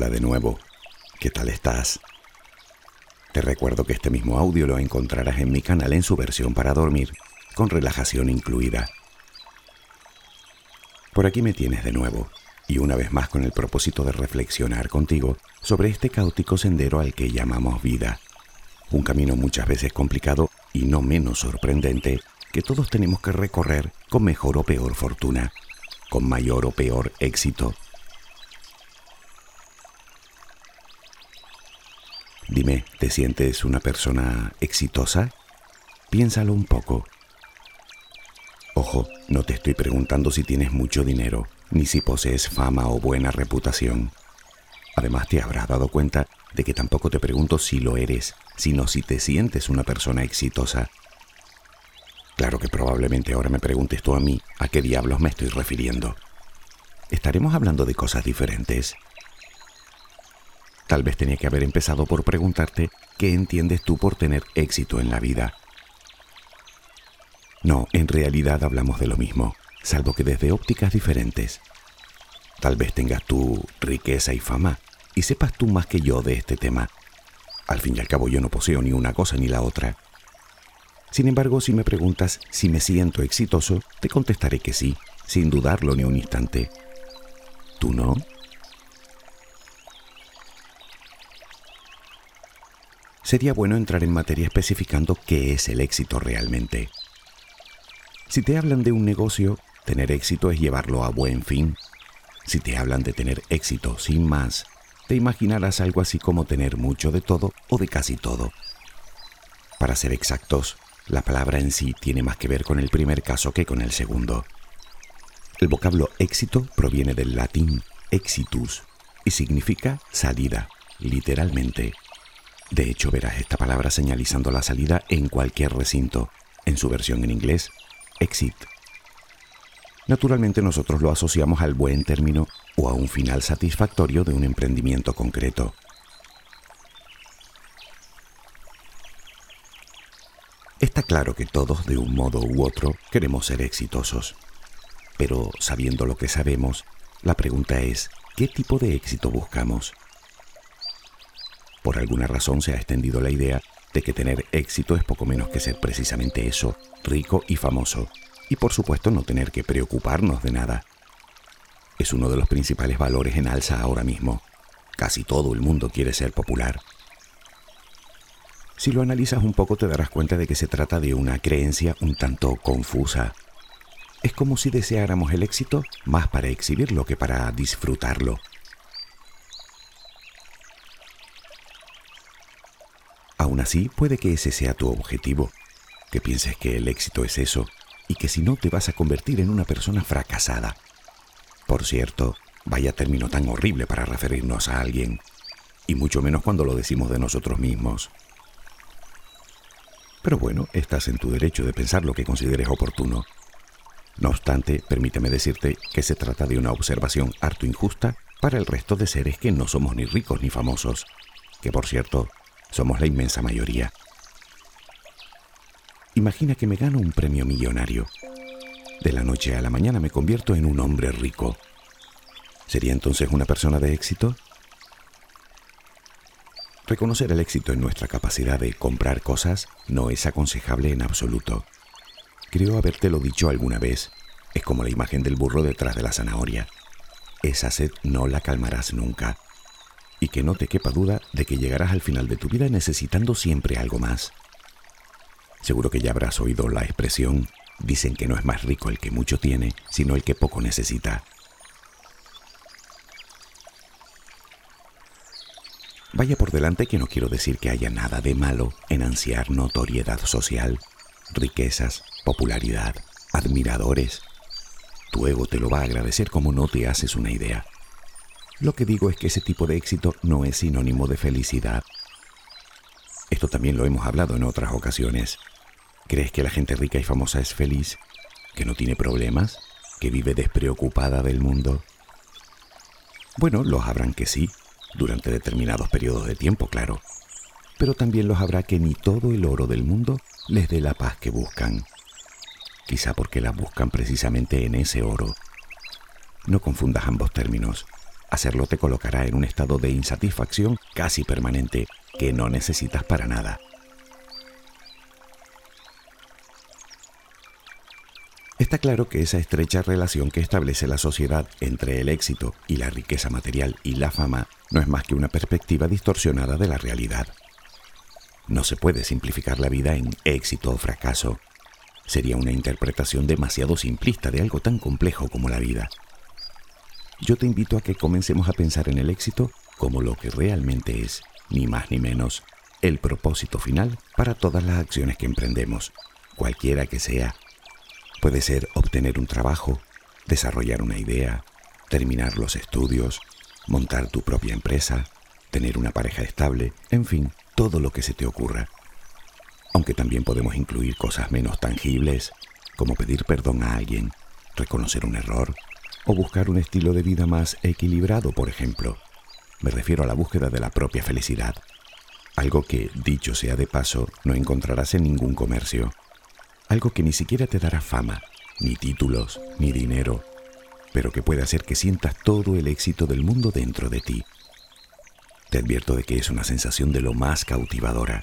Hola de nuevo, ¿qué tal estás? Te recuerdo que este mismo audio lo encontrarás en mi canal en su versión para dormir, con relajación incluida. Por aquí me tienes de nuevo, y una vez más con el propósito de reflexionar contigo sobre este caótico sendero al que llamamos vida. Un camino muchas veces complicado y no menos sorprendente que todos tenemos que recorrer con mejor o peor fortuna, con mayor o peor éxito Dime, ¿te sientes una persona exitosa? Piénsalo un poco. Ojo, no te estoy preguntando si tienes mucho dinero, ni si posees fama o buena reputación. Además, te habrás dado cuenta de que tampoco te pregunto si lo eres, sino si te sientes una persona exitosa. Claro que probablemente ahora me preguntes tú a mí a qué diablos me estoy refiriendo. Estaremos hablando de cosas diferentes. Tal vez tenía que haber empezado por preguntarte qué entiendes tú por tener éxito en la vida. No, en realidad hablamos de lo mismo, salvo que desde ópticas diferentes. Tal vez tengas tu riqueza y fama y sepas tú más que yo de este tema. Al fin y al cabo yo no poseo ni una cosa ni la otra. Sin embargo, si me preguntas si me siento exitoso, te contestaré que sí, sin dudarlo ni un instante. ¿Tú no? Sería bueno entrar en materia especificando qué es el éxito realmente. Si te hablan de un negocio, tener éxito es llevarlo a buen fin. Si te hablan de tener éxito sin más, te imaginarás algo así como tener mucho de todo o de casi todo. Para ser exactos, la palabra en sí tiene más que ver con el primer caso que con el segundo. El vocablo éxito proviene del latín exitus y significa salida, literalmente. De hecho, verás esta palabra señalizando la salida en cualquier recinto, en su versión en inglés, exit. Naturalmente nosotros lo asociamos al buen término o a un final satisfactorio de un emprendimiento concreto. Está claro que todos, de un modo u otro, queremos ser exitosos. Pero sabiendo lo que sabemos, la pregunta es, ¿qué tipo de éxito buscamos? Por alguna razón se ha extendido la idea de que tener éxito es poco menos que ser precisamente eso, rico y famoso, y por supuesto no tener que preocuparnos de nada. Es uno de los principales valores en alza ahora mismo. Casi todo el mundo quiere ser popular. Si lo analizas un poco te darás cuenta de que se trata de una creencia un tanto confusa. Es como si deseáramos el éxito más para exhibirlo que para disfrutarlo. Aún así, puede que ese sea tu objetivo, que pienses que el éxito es eso y que si no te vas a convertir en una persona fracasada. Por cierto, vaya término tan horrible para referirnos a alguien, y mucho menos cuando lo decimos de nosotros mismos. Pero bueno, estás en tu derecho de pensar lo que consideres oportuno. No obstante, permíteme decirte que se trata de una observación harto injusta para el resto de seres que no somos ni ricos ni famosos, que por cierto somos la inmensa mayoría. Imagina que me gano un premio millonario. De la noche a la mañana me convierto en un hombre rico. ¿Sería entonces una persona de éxito? Reconocer el éxito en nuestra capacidad de comprar cosas no es aconsejable en absoluto. Creo habértelo dicho alguna vez. Es como la imagen del burro detrás de la zanahoria. Esa sed no la calmarás nunca y que no te quepa duda de que llegarás al final de tu vida necesitando siempre algo más. Seguro que ya habrás oído la expresión, dicen que no es más rico el que mucho tiene, sino el que poco necesita. Vaya por delante que no quiero decir que haya nada de malo en ansiar notoriedad social, riquezas, popularidad, admiradores. Tu ego te lo va a agradecer como no te haces una idea. Lo que digo es que ese tipo de éxito no es sinónimo de felicidad. Esto también lo hemos hablado en otras ocasiones. ¿Crees que la gente rica y famosa es feliz? ¿Que no tiene problemas? ¿Que vive despreocupada del mundo? Bueno, los habrán que sí, durante determinados periodos de tiempo, claro. Pero también los habrá que ni todo el oro del mundo les dé la paz que buscan. Quizá porque la buscan precisamente en ese oro. No confundas ambos términos. Hacerlo te colocará en un estado de insatisfacción casi permanente que no necesitas para nada. Está claro que esa estrecha relación que establece la sociedad entre el éxito y la riqueza material y la fama no es más que una perspectiva distorsionada de la realidad. No se puede simplificar la vida en éxito o fracaso. Sería una interpretación demasiado simplista de algo tan complejo como la vida. Yo te invito a que comencemos a pensar en el éxito como lo que realmente es, ni más ni menos, el propósito final para todas las acciones que emprendemos, cualquiera que sea Puede ser obtener un trabajo, desarrollar una idea, terminar los estudios, montar tu propia empresa, tener una pareja estable, en fin, todo lo que se te ocurra. Aunque también podemos incluir cosas menos tangibles, como pedir perdón a alguien, reconocer un error o buscar un estilo de vida más equilibrado, por ejemplo. Me refiero a la búsqueda de la propia felicidad, algo que, dicho sea de paso, no encontrarás en ningún comercio algo que ni siquiera te dará fama, ni títulos, ni dinero, pero que puede hacer que sientas todo el éxito del mundo dentro de ti. Te advierto de que es una sensación de lo más cautivadora,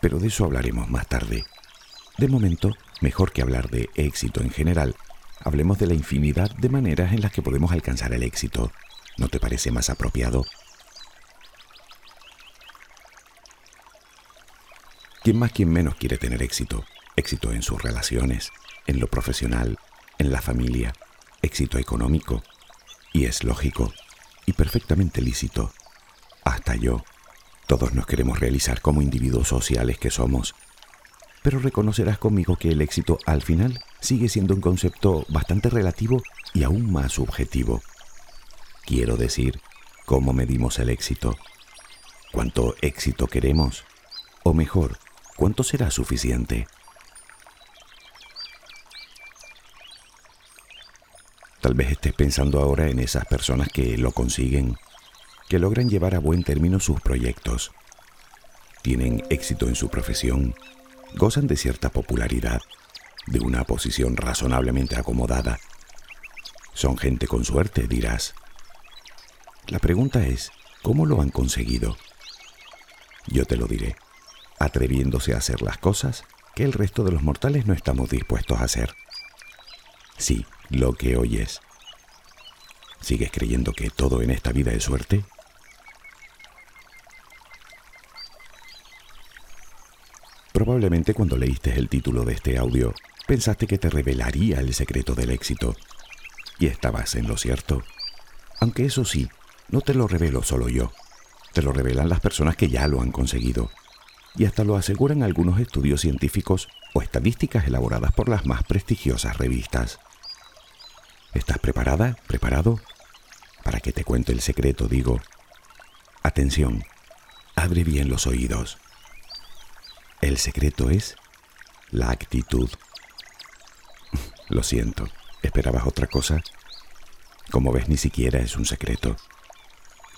pero de eso hablaremos más tarde. De momento, mejor que hablar de éxito en general, hablemos de la infinidad de maneras en las que podemos alcanzar el éxito. ¿No te parece más apropiado? ¿Quién más, quién menos quiere tener éxito? éxito en sus relaciones, en lo profesional, en la familia, éxito económico. Y es lógico y perfectamente lícito. Hasta yo. Todos nos queremos realizar como individuos sociales que somos. Pero reconocerás conmigo que el éxito al final sigue siendo un concepto bastante relativo y aún más subjetivo. Quiero decir, ¿cómo medimos el éxito? ¿Cuánto éxito queremos? O mejor, ¿cuánto será suficiente? Tal vez estés pensando ahora en esas personas que lo consiguen, que logran llevar a buen término sus proyectos. Tienen éxito en su profesión, gozan de cierta popularidad, de una posición razonablemente acomodada. Son gente con suerte, dirás. La pregunta es, ¿cómo lo han conseguido? Yo te lo diré, atreviéndose a hacer las cosas que el resto de los mortales no estamos dispuestos a hacer. Sí, lo que oyes. ¿Sigues creyendo que todo en esta vida es suerte? Probablemente cuando leíste el título de este audio, pensaste que te revelaría el secreto del éxito. Y estabas en lo cierto. Aunque eso sí, no te lo revelo solo yo. Te lo revelan las personas que ya lo han conseguido. Y hasta lo aseguran algunos estudios científicos o estadísticas elaboradas por las más prestigiosas revistas. ¿Estás preparada? ¿Preparado? Para que te cuente el secreto, digo. Atención, abre bien los oídos. El secreto es la actitud. Lo siento, ¿esperabas otra cosa? Como ves, ni siquiera es un secreto.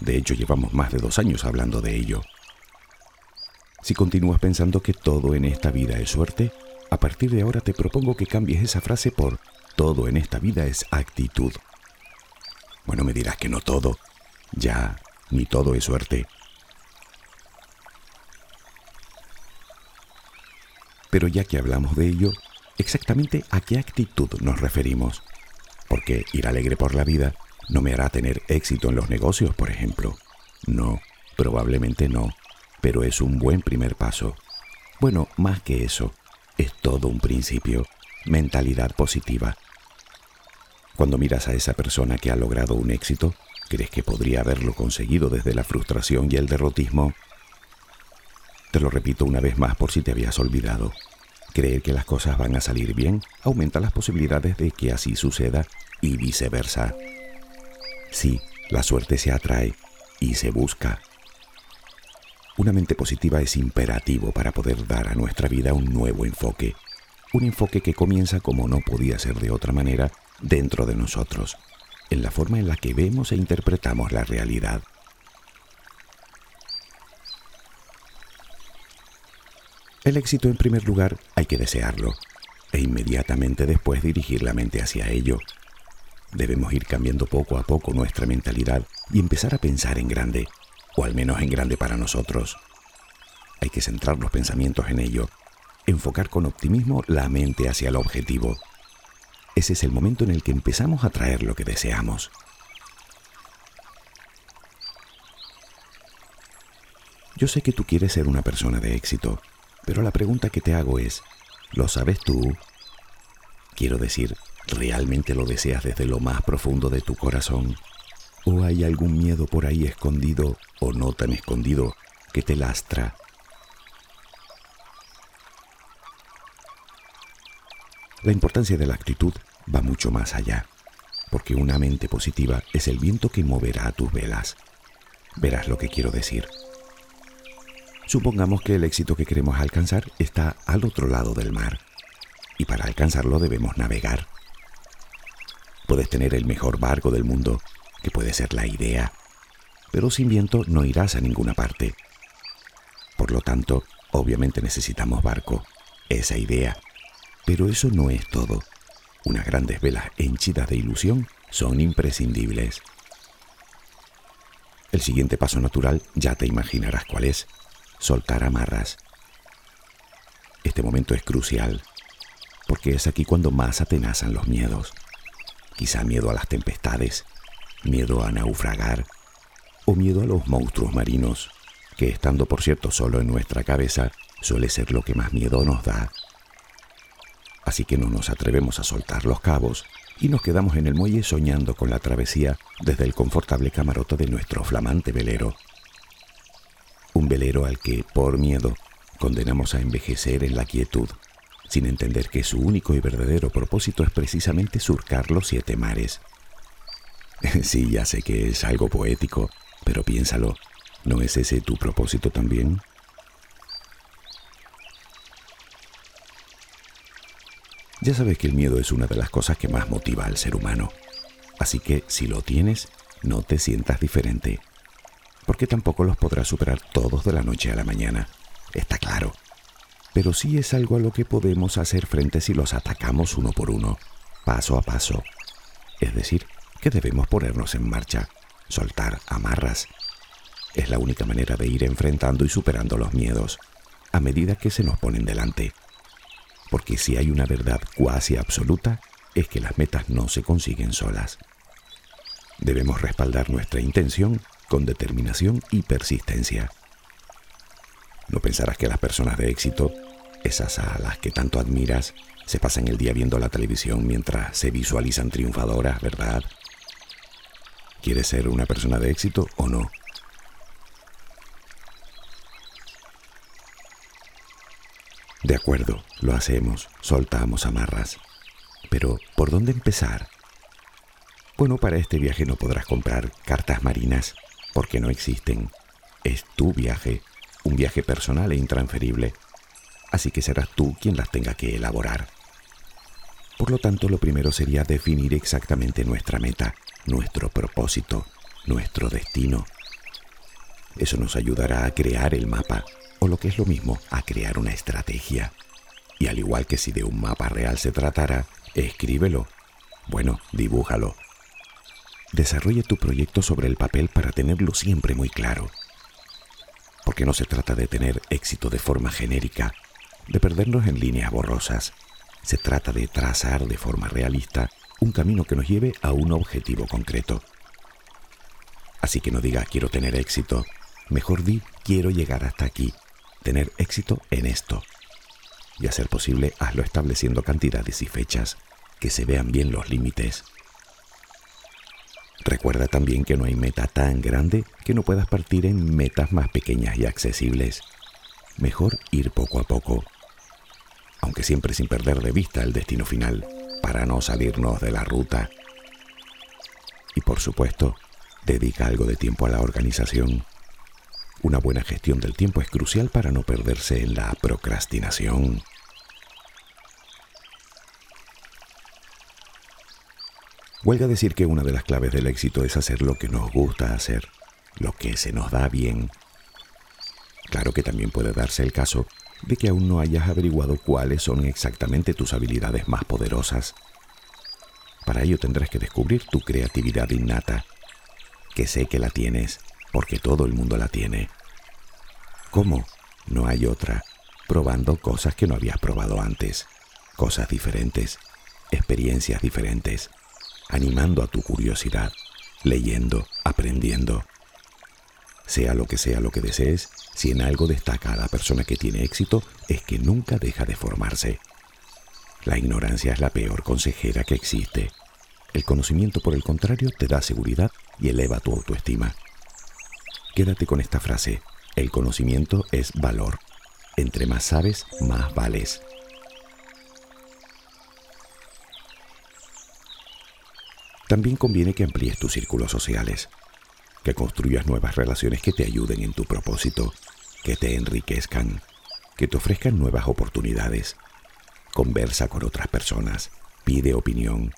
De hecho, llevamos más de dos años hablando de ello. Si continúas pensando que todo en esta vida es suerte, a partir de ahora te propongo que cambies esa frase por todo en esta vida es actitud. Bueno, me dirás que no todo. Ya, ni todo es suerte. Pero ya que hablamos de ello, exactamente a qué actitud nos referimos. Porque ir alegre por la vida no me hará tener éxito en los negocios, por ejemplo. No, probablemente no, pero es un buen primer paso. Bueno, más que eso, es todo un principio, mentalidad positiva. Cuando miras a esa persona que ha logrado un éxito, ¿crees que podría haberlo conseguido desde la frustración y el derrotismo? Te lo repito una vez más por si te habías olvidado. Creer que las cosas van a salir bien aumenta las posibilidades de que así suceda y viceversa. Sí, la suerte se atrae y se busca. Una mente positiva es imperativo para poder dar a nuestra vida un nuevo enfoque. Un enfoque que comienza como no podía ser de otra manera dentro de nosotros, en la forma en la que vemos e interpretamos la realidad. El éxito en primer lugar hay que desearlo e inmediatamente después dirigir la mente hacia ello. Debemos ir cambiando poco a poco nuestra mentalidad y empezar a pensar en grande, o al menos en grande para nosotros. Hay que centrar los pensamientos en ello, enfocar con optimismo la mente hacia el objetivo. Ese es el momento en el que empezamos a traer lo que deseamos. Yo sé que tú quieres ser una persona de éxito, pero la pregunta que te hago es, ¿lo sabes tú? Quiero decir, ¿realmente lo deseas desde lo más profundo de tu corazón? ¿O hay algún miedo por ahí escondido o no tan escondido que te lastra? La importancia de la actitud va mucho más allá, porque una mente positiva es el viento que moverá tus velas. Verás lo que quiero decir. Supongamos que el éxito que queremos alcanzar está al otro lado del mar, y para alcanzarlo debemos navegar. Puedes tener el mejor barco del mundo, que puede ser la idea, pero sin viento no irás a ninguna parte. Por lo tanto, obviamente necesitamos barco, esa idea. Pero eso no es todo. Unas grandes velas henchidas de ilusión son imprescindibles. El siguiente paso natural ya te imaginarás cuál es soltar amarras. Este momento es crucial, porque es aquí cuando más atenazan los miedos. Quizá miedo a las tempestades, miedo a naufragar o miedo a los monstruos marinos, que estando por cierto solo en nuestra cabeza, suele ser lo que más miedo nos da. Así que no nos atrevemos a soltar los cabos y nos quedamos en el muelle soñando con la travesía desde el confortable camarote de nuestro flamante velero un velero al que, por miedo, condenamos a envejecer en la quietud, sin entender que su único y verdadero propósito es precisamente surcar los siete mares. sí, ya sé que es algo poético, pero piénsalo, ¿no es ese tu propósito también? Ya sabes que el miedo es una de las cosas que más motiva al ser humano, así que si lo tienes, no te sientas diferente porque tampoco los podrás superar todos de la noche a la mañana, está claro. Pero sí es algo a lo que podemos hacer frente si los atacamos uno por uno, paso a paso. Es decir, que debemos ponernos en marcha, soltar amarras. Es la única manera de ir enfrentando y superando los miedos, a medida que se nos ponen delante. Porque si hay una verdad cuasi absoluta, es que las metas no se consiguen solas. Debemos respaldar nuestra intención con determinación y persistencia. No pensarás que las personas de éxito, esas a las que tanto admiras, se pasan el día viendo la televisión mientras se visualizan triunfadoras, ¿verdad? ¿Quieres ser una persona de éxito o no? De acuerdo, lo hacemos, soltamos amarras. Pero, ¿por dónde empezar? Bueno, para este viaje no podrás comprar cartas marinas porque no existen. Es tu viaje, un viaje personal e intransferible, así que serás tú quien las tenga que elaborar. Por lo tanto, lo primero sería definir exactamente nuestra meta, nuestro propósito, nuestro destino. Eso nos ayudará a crear el mapa, o lo que es lo mismo, a crear una estrategia. Y al igual que si de un mapa real se tratara, escríbelo. Bueno, dibújalo, Desarrolla tu proyecto sobre el papel para tenerlo siempre muy claro. Porque no se trata de tener éxito de forma genérica, de perdernos en líneas borrosas. Se trata de trazar de forma realista un camino que nos lleve a un objetivo concreto. Así que no diga quiero tener éxito, mejor di quiero llegar hasta aquí, tener éxito en esto. Y a ser posible, hazlo estableciendo cantidades y fechas, que se vean bien los límites. Recuerda también que no hay meta tan grande que no puedas partir en metas más pequeñas y accesibles. Mejor ir poco a poco, aunque siempre sin perder de vista el destino final, para no salirnos de la ruta. Y por supuesto, dedica algo de tiempo a la organización. Una buena gestión del tiempo es crucial para no perderse en la procrastinación. Huelga decir que una de las claves del éxito es hacer lo que nos gusta hacer, lo que se nos da bien. Claro que también puede darse el caso de que aún no hayas averiguado cuáles son exactamente tus habilidades más poderosas. Para ello tendrás que descubrir tu creatividad innata, que sé que la tienes, porque todo el mundo la tiene. ¿Cómo? No hay otra. Probando cosas que no habías probado antes, cosas diferentes, experiencias diferentes, animando a tu curiosidad, leyendo, aprendiendo. Sea lo que sea lo que desees, si en algo destaca a la persona que tiene éxito, es que nunca deja de formarse. La ignorancia es la peor consejera que existe. El conocimiento, por el contrario, te da seguridad y eleva tu autoestima. Quédate con esta frase. El conocimiento es valor. Entre más sabes, más vales. También conviene que amplíes tus círculos sociales, que construyas nuevas relaciones que te ayuden en tu propósito, que te enriquezcan, que te ofrezcan nuevas oportunidades. Conversa con otras personas, pide opinión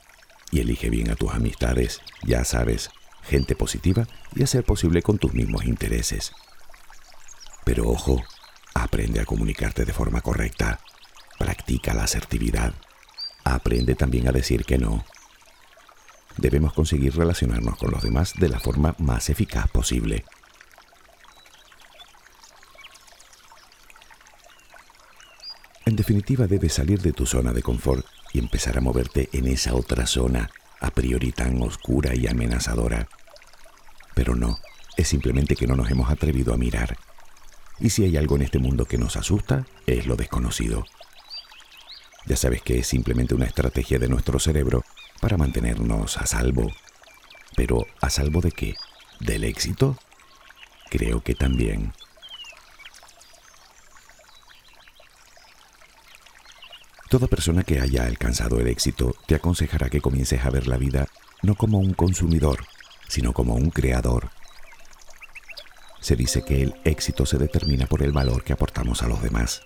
y elige bien a tus amistades, ya sabes, gente positiva y a ser posible con tus mismos intereses. Pero ojo, aprende a comunicarte de forma correcta, practica la asertividad, aprende también a decir que no debemos conseguir relacionarnos con los demás de la forma más eficaz posible. En definitiva, debes salir de tu zona de confort y empezar a moverte en esa otra zona, a priori tan oscura y amenazadora. Pero no, es simplemente que no nos hemos atrevido a mirar. Y si hay algo en este mundo que nos asusta, es lo desconocido. Ya sabes que es simplemente una estrategia de nuestro cerebro para mantenernos a salvo. Pero ¿a salvo de qué? ¿Del éxito? Creo que también. Toda persona que haya alcanzado el éxito te aconsejará que comiences a ver la vida no como un consumidor, sino como un creador. Se dice que el éxito se determina por el valor que aportamos a los demás.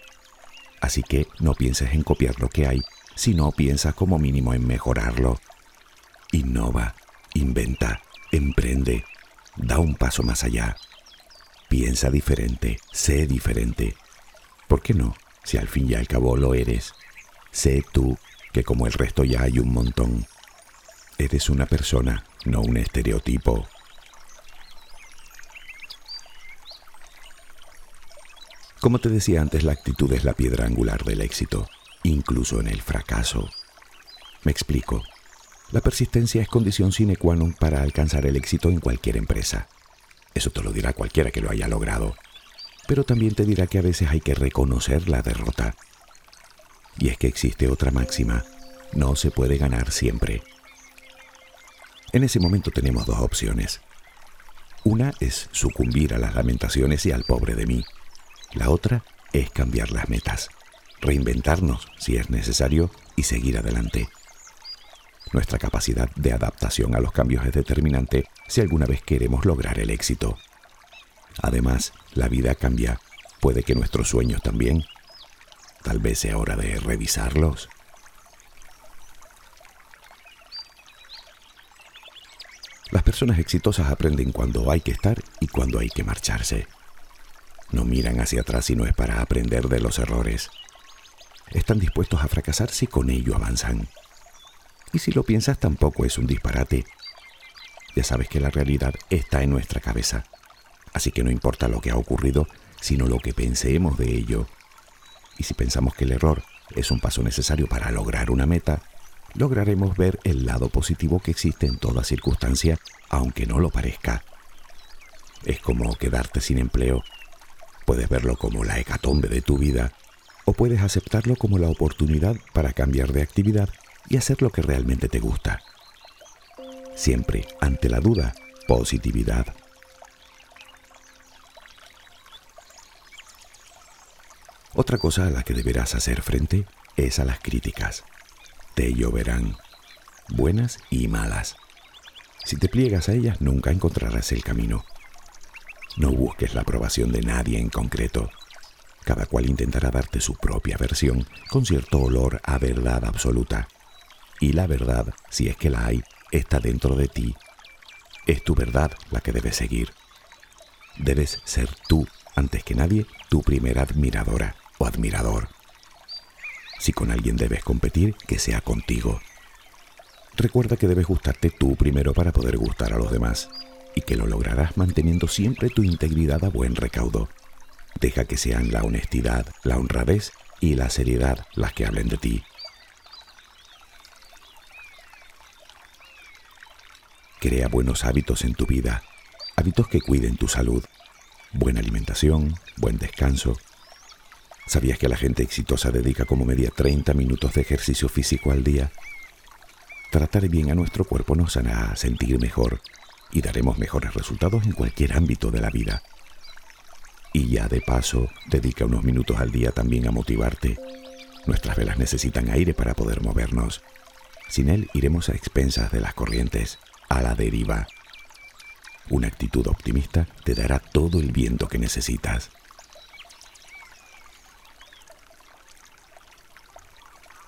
Así que no pienses en copiar lo que hay, sino piensa como mínimo en mejorarlo. Innova, inventa, emprende, da un paso más allá. Piensa diferente, sé diferente. ¿Por qué no? Si al fin y al cabo lo eres. Sé tú, que como el resto ya hay un montón. Eres una persona, no un estereotipo. Como te decía antes, la actitud es la piedra angular del éxito incluso en el fracaso. Me explico. La persistencia es condición sine qua non para alcanzar el éxito en cualquier empresa. Eso te lo dirá cualquiera que lo haya logrado. Pero también te dirá que a veces hay que reconocer la derrota. Y es que existe otra máxima. No se puede ganar siempre. En ese momento tenemos dos opciones. Una es sucumbir a las lamentaciones y al pobre de mí. La otra es cambiar las metas reinventarnos si es necesario y seguir adelante. Nuestra capacidad de adaptación a los cambios es determinante si alguna vez queremos lograr el éxito. Además, la vida cambia. Puede que nuestros sueños también. Tal vez sea hora de revisarlos. Las personas exitosas aprenden cuando hay que estar y cuando hay que marcharse. No miran hacia atrás si no es para aprender de los errores están dispuestos a fracasar si con ello avanzan. Y si lo piensas tampoco es un disparate. Ya sabes que la realidad está en nuestra cabeza. Así que no importa lo que ha ocurrido, sino lo que pensemos de ello. Y si pensamos que el error es un paso necesario para lograr una meta, lograremos ver el lado positivo que existe en toda circunstancia, aunque no lo parezca. Es como quedarte sin empleo. Puedes verlo como la hecatombe de tu vida o puedes aceptarlo como la oportunidad para cambiar de actividad y hacer lo que realmente te gusta. Siempre, ante la duda, positividad. Otra cosa a la que deberás hacer frente es a las críticas. Te lloverán, buenas y malas. Si te pliegas a ellas nunca encontrarás el camino. No busques la aprobación de nadie en concreto. Cada cual intentará darte su propia versión con cierto olor a verdad absoluta. Y la verdad, si es que la hay, está dentro de ti. Es tu verdad la que debes seguir. Debes ser tú, antes que nadie, tu primera admiradora o admirador. Si con alguien debes competir, que sea contigo. Recuerda que debes gustarte tú primero para poder gustar a los demás y que lo lograrás manteniendo siempre tu integridad a buen recaudo. Deja que sean la honestidad, la honradez y la seriedad las que hablen de ti. Crea buenos hábitos en tu vida, hábitos que cuiden tu salud, buena alimentación, buen descanso. ¿Sabías que la gente exitosa dedica como media 30 minutos de ejercicio físico al día? Tratar bien a nuestro cuerpo nos hará sentir mejor y daremos mejores resultados en cualquier ámbito de la vida. Y ya de paso, dedica unos minutos al día también a motivarte. Nuestras velas necesitan aire para poder movernos. Sin él iremos a expensas de las corrientes, a la deriva. Una actitud optimista te dará todo el viento que necesitas.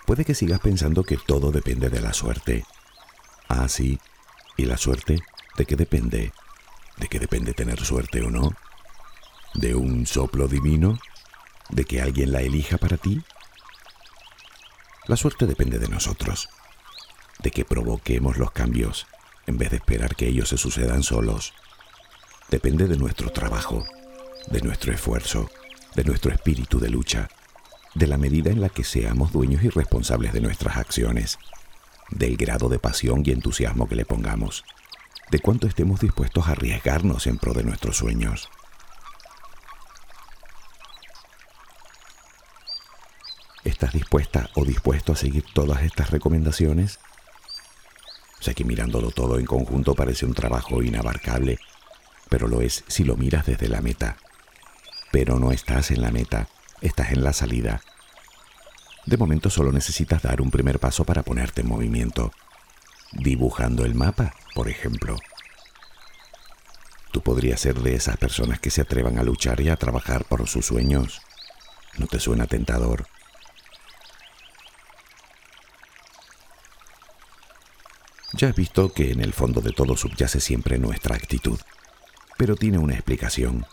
Puede que sigas pensando que todo depende de la suerte. Ah, sí. ¿Y la suerte? ¿De qué depende? ¿De qué depende tener suerte o no? ¿De un soplo divino? ¿De que alguien la elija para ti? La suerte depende de nosotros, de que provoquemos los cambios en vez de esperar que ellos se sucedan solos. Depende de nuestro trabajo, de nuestro esfuerzo, de nuestro espíritu de lucha, de la medida en la que seamos dueños y responsables de nuestras acciones, del grado de pasión y entusiasmo que le pongamos de cuánto estemos dispuestos a arriesgarnos en pro de nuestros sueños. ¿Estás dispuesta o dispuesto a seguir todas estas recomendaciones? Sé que mirándolo todo en conjunto parece un trabajo inabarcable, pero lo es si lo miras desde la meta. Pero no estás en la meta, estás en la salida. De momento solo necesitas dar un primer paso para ponerte en movimiento dibujando el mapa, por ejemplo. Tú podrías ser de esas personas que se atrevan a luchar y a trabajar por sus sueños. ¿No te suena tentador? Ya has visto que en el fondo de todo subyace siempre nuestra actitud, pero tiene una explicación.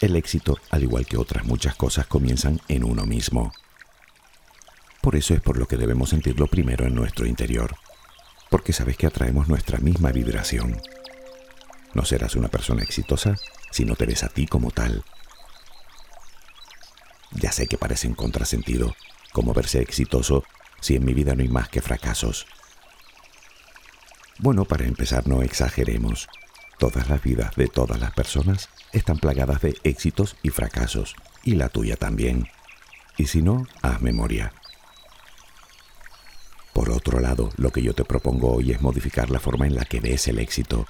El éxito, al igual que otras muchas cosas, comienzan en uno mismo. Por eso es por lo que debemos sentirlo primero en nuestro interior porque sabes que atraemos nuestra misma vibración. No serás una persona exitosa si no te ves a ti como tal. Ya sé que parece un contrasentido, como verse exitoso si en mi vida no hay más que fracasos. Bueno, para empezar no exageremos. Todas las vidas de todas las personas están plagadas de éxitos y fracasos, y la tuya también. Y si no, haz memoria. Por otro lado, lo que yo te propongo hoy es modificar la forma en la que ves el éxito,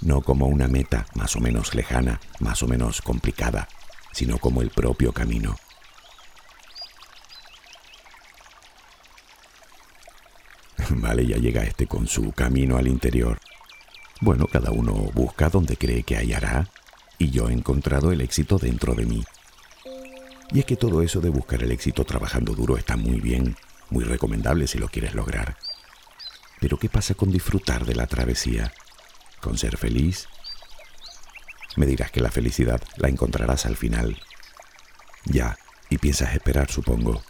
no como una meta más o menos lejana, más o menos complicada, sino como el propio camino. Vale, ya llega este con su camino al interior. Bueno, cada uno busca donde cree que hallará, y yo he encontrado el éxito dentro de mí. Y es que todo eso de buscar el éxito trabajando duro está muy bien, muy recomendable si lo quieres lograr. Pero ¿qué pasa con disfrutar de la travesía? ¿Con ser feliz? Me dirás que la felicidad la encontrarás al final. Ya, y piensas esperar, supongo.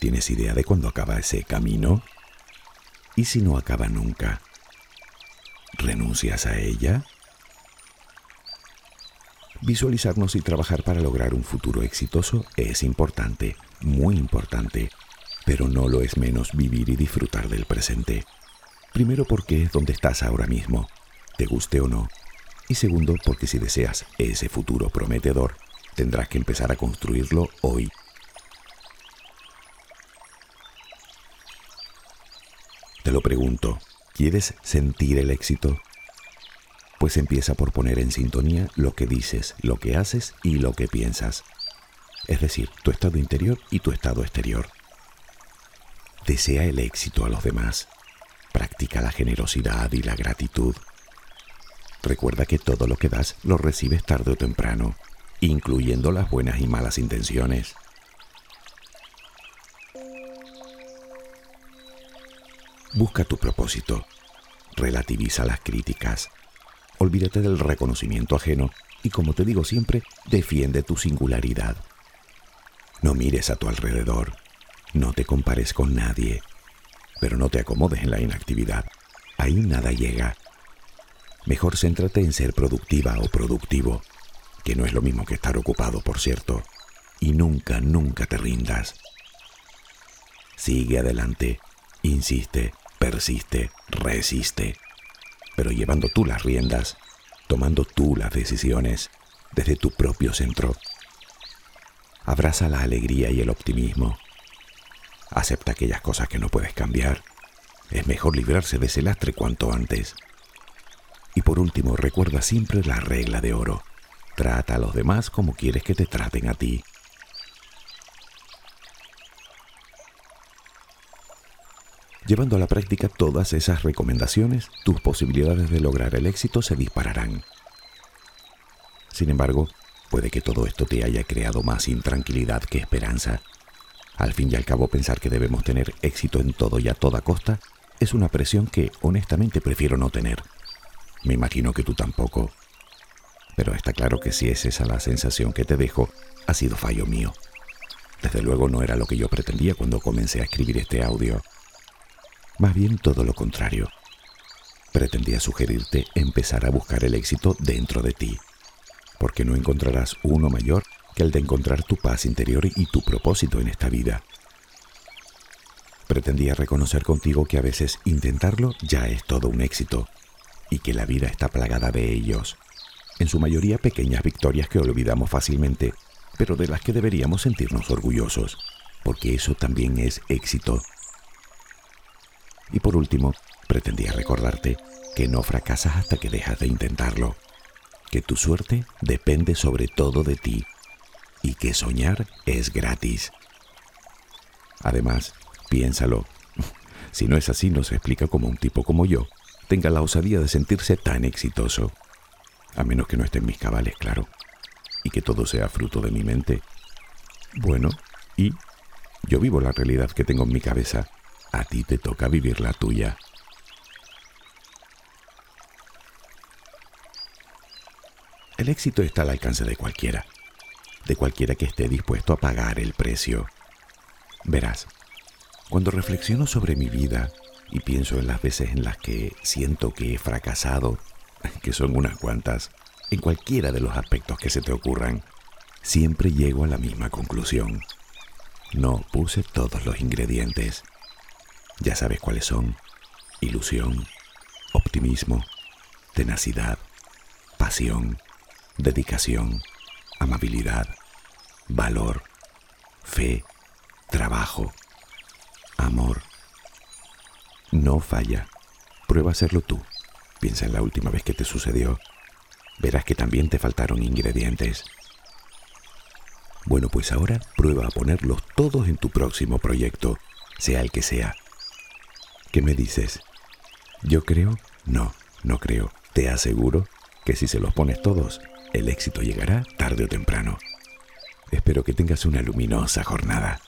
¿Tienes idea de cuándo acaba ese camino? ¿Y si no acaba nunca? ¿Renuncias a ella? Visualizarnos y trabajar para lograr un futuro exitoso es importante, muy importante, pero no lo es menos vivir y disfrutar del presente. Primero porque es donde estás ahora mismo, te guste o no. Y segundo porque si deseas ese futuro prometedor, tendrás que empezar a construirlo hoy. Te lo pregunto, ¿quieres sentir el éxito? Pues empieza por poner en sintonía lo que dices, lo que haces y lo que piensas. Es decir, tu estado interior y tu estado exterior. Desea el éxito a los demás. Practica la generosidad y la gratitud. Recuerda que todo lo que das lo recibes tarde o temprano, incluyendo las buenas y malas intenciones. Busca tu propósito. Relativiza las críticas. Olvídate del reconocimiento ajeno y, como te digo siempre, defiende tu singularidad. No mires a tu alrededor. No te compares con nadie. pero no te acomodes en la inactividad. Ahí nada llega. Mejor céntrate en ser productiva o productivo, que no es lo mismo que estar ocupado, por cierto. Y nunca, nunca te rindas. Sigue adelante, insiste, persiste, resiste, pero llevando tú las riendas, tomando tú las decisiones desde tu propio centro. Abraza la alegría y el optimismo. Acepta aquellas cosas que no puedes cambiar. Es mejor librarse de ese lastre cuanto antes. Y por último, recuerda siempre la regla de oro. Trata a los demás como quieres que te traten a ti. Llevando a la práctica todas esas recomendaciones, tus posibilidades de lograr el éxito se dispararán. Sin embargo, puede que todo esto te haya creado más intranquilidad que esperanza. Al fin y al cabo, pensar que debemos tener éxito en todo y a toda costa es una presión que honestamente prefiero no tener. Me imagino que tú tampoco. Pero está claro que si es esa la sensación que te dejo, ha sido fallo mío. Desde luego no era lo que yo pretendía cuando comencé a escribir este audio. Más bien todo lo contrario. Pretendía sugerirte empezar a buscar el éxito dentro de ti, porque no encontrarás uno mayor que el de encontrar tu paz interior y tu propósito en esta vida. Pretendía reconocer contigo que a veces intentarlo ya es todo un éxito y que la vida está plagada de ellos, en su mayoría pequeñas victorias que olvidamos fácilmente, pero de las que deberíamos sentirnos orgullosos, porque eso también es éxito y por último, pretendía recordarte que no fracasas hasta que dejas de intentarlo, que tu suerte depende sobre todo de ti y que soñar es gratis. Además, piénsalo, si no es así no se explica cómo un tipo como yo tenga la osadía de sentirse tan exitoso, a menos que no esté en mis cabales, claro, y que todo sea fruto de mi mente. Bueno, y yo vivo la realidad que tengo en mi cabeza a ti te toca vivir la tuya. El éxito está al alcance de cualquiera, de cualquiera que esté dispuesto a pagar el precio. Verás, cuando reflexiono sobre mi vida y pienso en las veces en las que siento que he fracasado, que son unas cuantas, en cualquiera de los aspectos que se te ocurran, siempre llego a la misma conclusión. No puse todos los ingredientes. Ya sabes cuáles son. Ilusión, optimismo, tenacidad, pasión, dedicación, amabilidad, valor, fe, trabajo, amor. No falla. Prueba a hacerlo tú. Piensa en la última vez que te sucedió. Verás que también te faltaron ingredientes. Bueno, pues ahora prueba a ponerlos todos en tu próximo proyecto, sea el que sea. ¿Qué me dices? Yo creo, no, no creo. Te aseguro que si se los pones todos, el éxito llegará tarde o temprano. Espero que tengas una luminosa jornada.